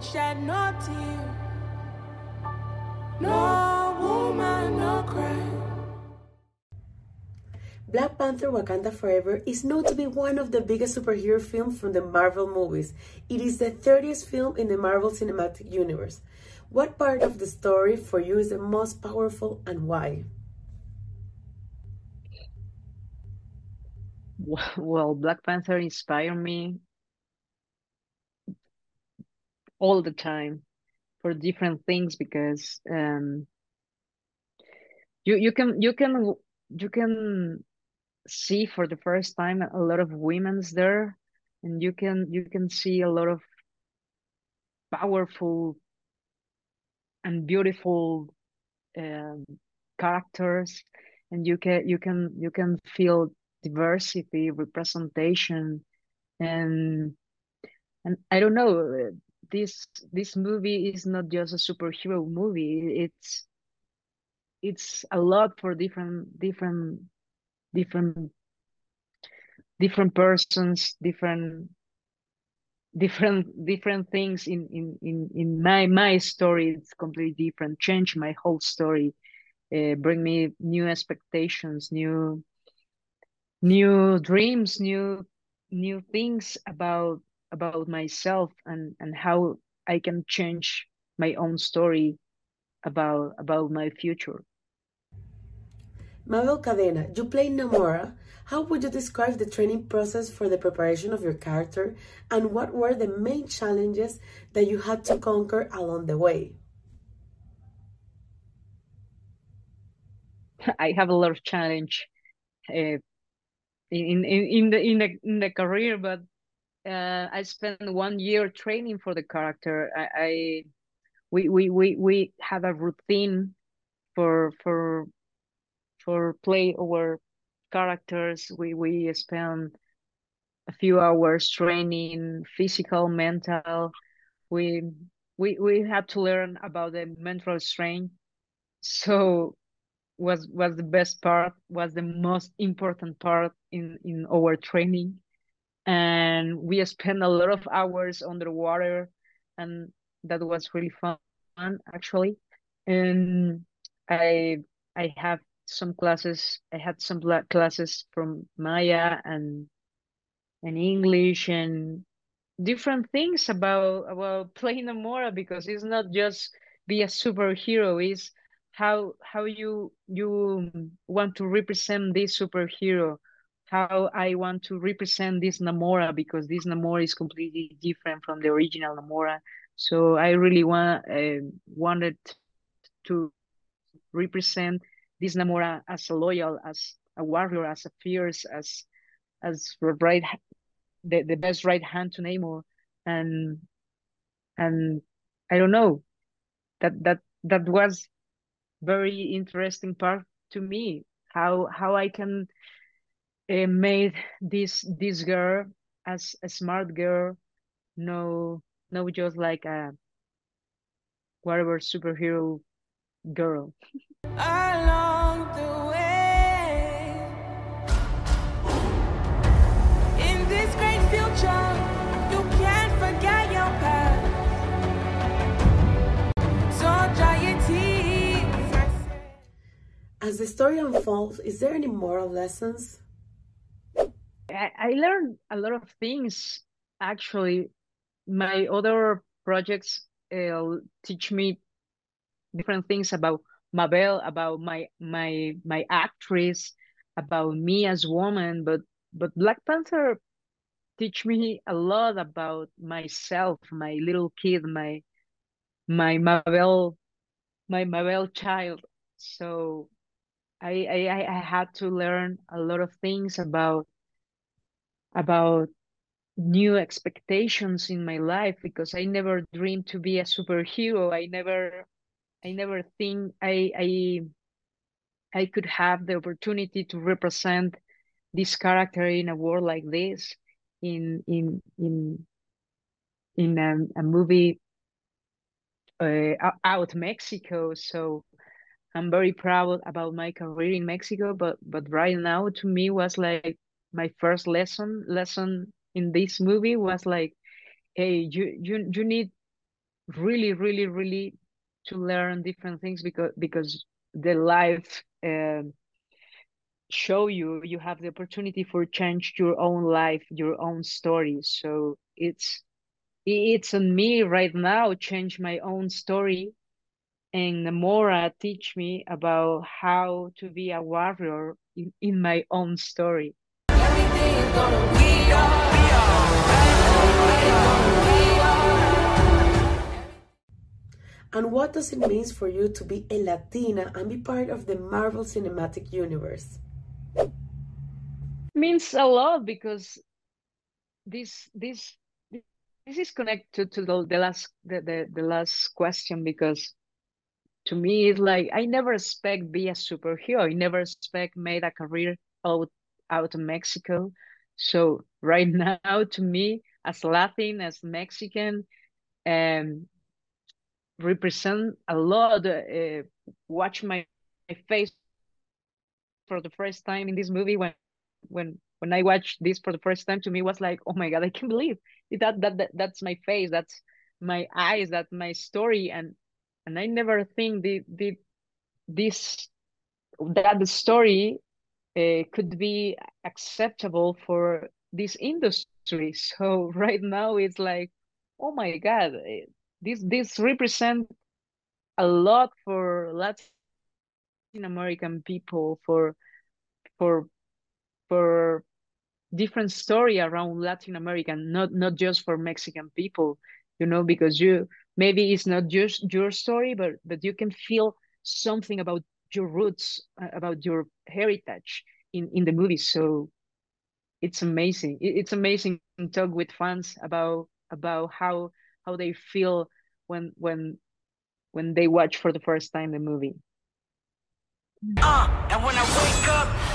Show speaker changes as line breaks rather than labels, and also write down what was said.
woman shed no tear. No woman, no cry.
Black Panther Wakanda Forever is known to be one of the biggest superhero films from the Marvel movies. It is the 30th film in the Marvel Cinematic Universe. What part of the story for you is the most powerful and why?
Well, Black Panther inspired me all the time for different things because um, you you can you can you can see for the first time a lot of women's there and you can you can see a lot of powerful and beautiful um, characters and you can you can you can feel diversity representation and and i don't know this this movie is not just a superhero movie. It's it's a lot for different different different different persons different different different things in in in, in my my story. It's completely different change my whole story uh, bring me new expectations new new dreams new new things about about myself and and how i can change my own story about about my future
Mabel Cadena, you play Namora. How would you describe the training process for the preparation of your character, and what were the main challenges that you had to conquer along the way?
I have a lot of challenge uh, in, in in the in the in the career, but uh, I spent one year training for the character. I, I we we we we had a routine for for for play our characters. We we spend a few hours training physical, mental. We we we had to learn about the mental strain. So was was the best part, was the most important part in in our training. And we spent a lot of hours underwater and that was really fun actually. And I I have some classes. I had some classes from Maya and and English and different things about about playing Namora because it's not just be a superhero. is how how you you want to represent this superhero. How I want to represent this Namora because this Namora is completely different from the original Namora. So I really want uh, wanted to represent this Namora as a loyal, as a warrior, as a fierce, as as right the, the best right hand to Namor. And and I don't know. That that that was very interesting part to me. How how I can uh, made this this girl as a smart girl, no no just like a whatever superhero girl.
Along the way, in this great future, you can't forget your past. So dry your tears.
As the story unfolds, is there any moral lessons?
I, learned a lot of things actually. My other projects uh, teach me different things about Mabel, about my my my actress, about me as woman, but but Black Panther teach me a lot about myself, my little kid, my my Mabel, my Mabel child. So I I I had to learn a lot of things about about new expectations in my life because I never dreamed to be a superhero. I never I never think I I I could have the opportunity to represent this character in a world like this in in in in a, a movie uh, out Mexico. So I'm very proud about my career in Mexico. But but right now, to me, was like my first lesson lesson in this movie was like, hey, you you you need really really really to learn different things because because the life uh, show you you have the opportunity for change your own life your own story so it's it's on me right now change my own story and Namora teach me about how to be a warrior in, in my own story.
And what does it mean for you to be a Latina and be part of the Marvel Cinematic Universe?
means a lot because this this this is connected to the, the last the, the, the last question because to me it's like I never expect be a superhero. I never expect made a career out out of Mexico. So right now to me as Latin, as Mexican, um represent a lot uh, watch my, my face for the first time in this movie when when when I watched this for the first time to me was like, oh my god, I can't believe that that, that that's my face, that's my eyes, that's my story, and and I never think the the this that the story uh, could be acceptable for this industry. So right now it's like, oh my god, eh, this this represent a lot for Latin American people for for for different story around Latin American, not not just for Mexican people, you know, because you maybe it's not just your story, but but you can feel something about your roots, uh, about your heritage in in the movie. So it's amazing. It's amazing to talk with fans about about how how they feel when when when they watch for the first time the movie. Uh, and when I wake up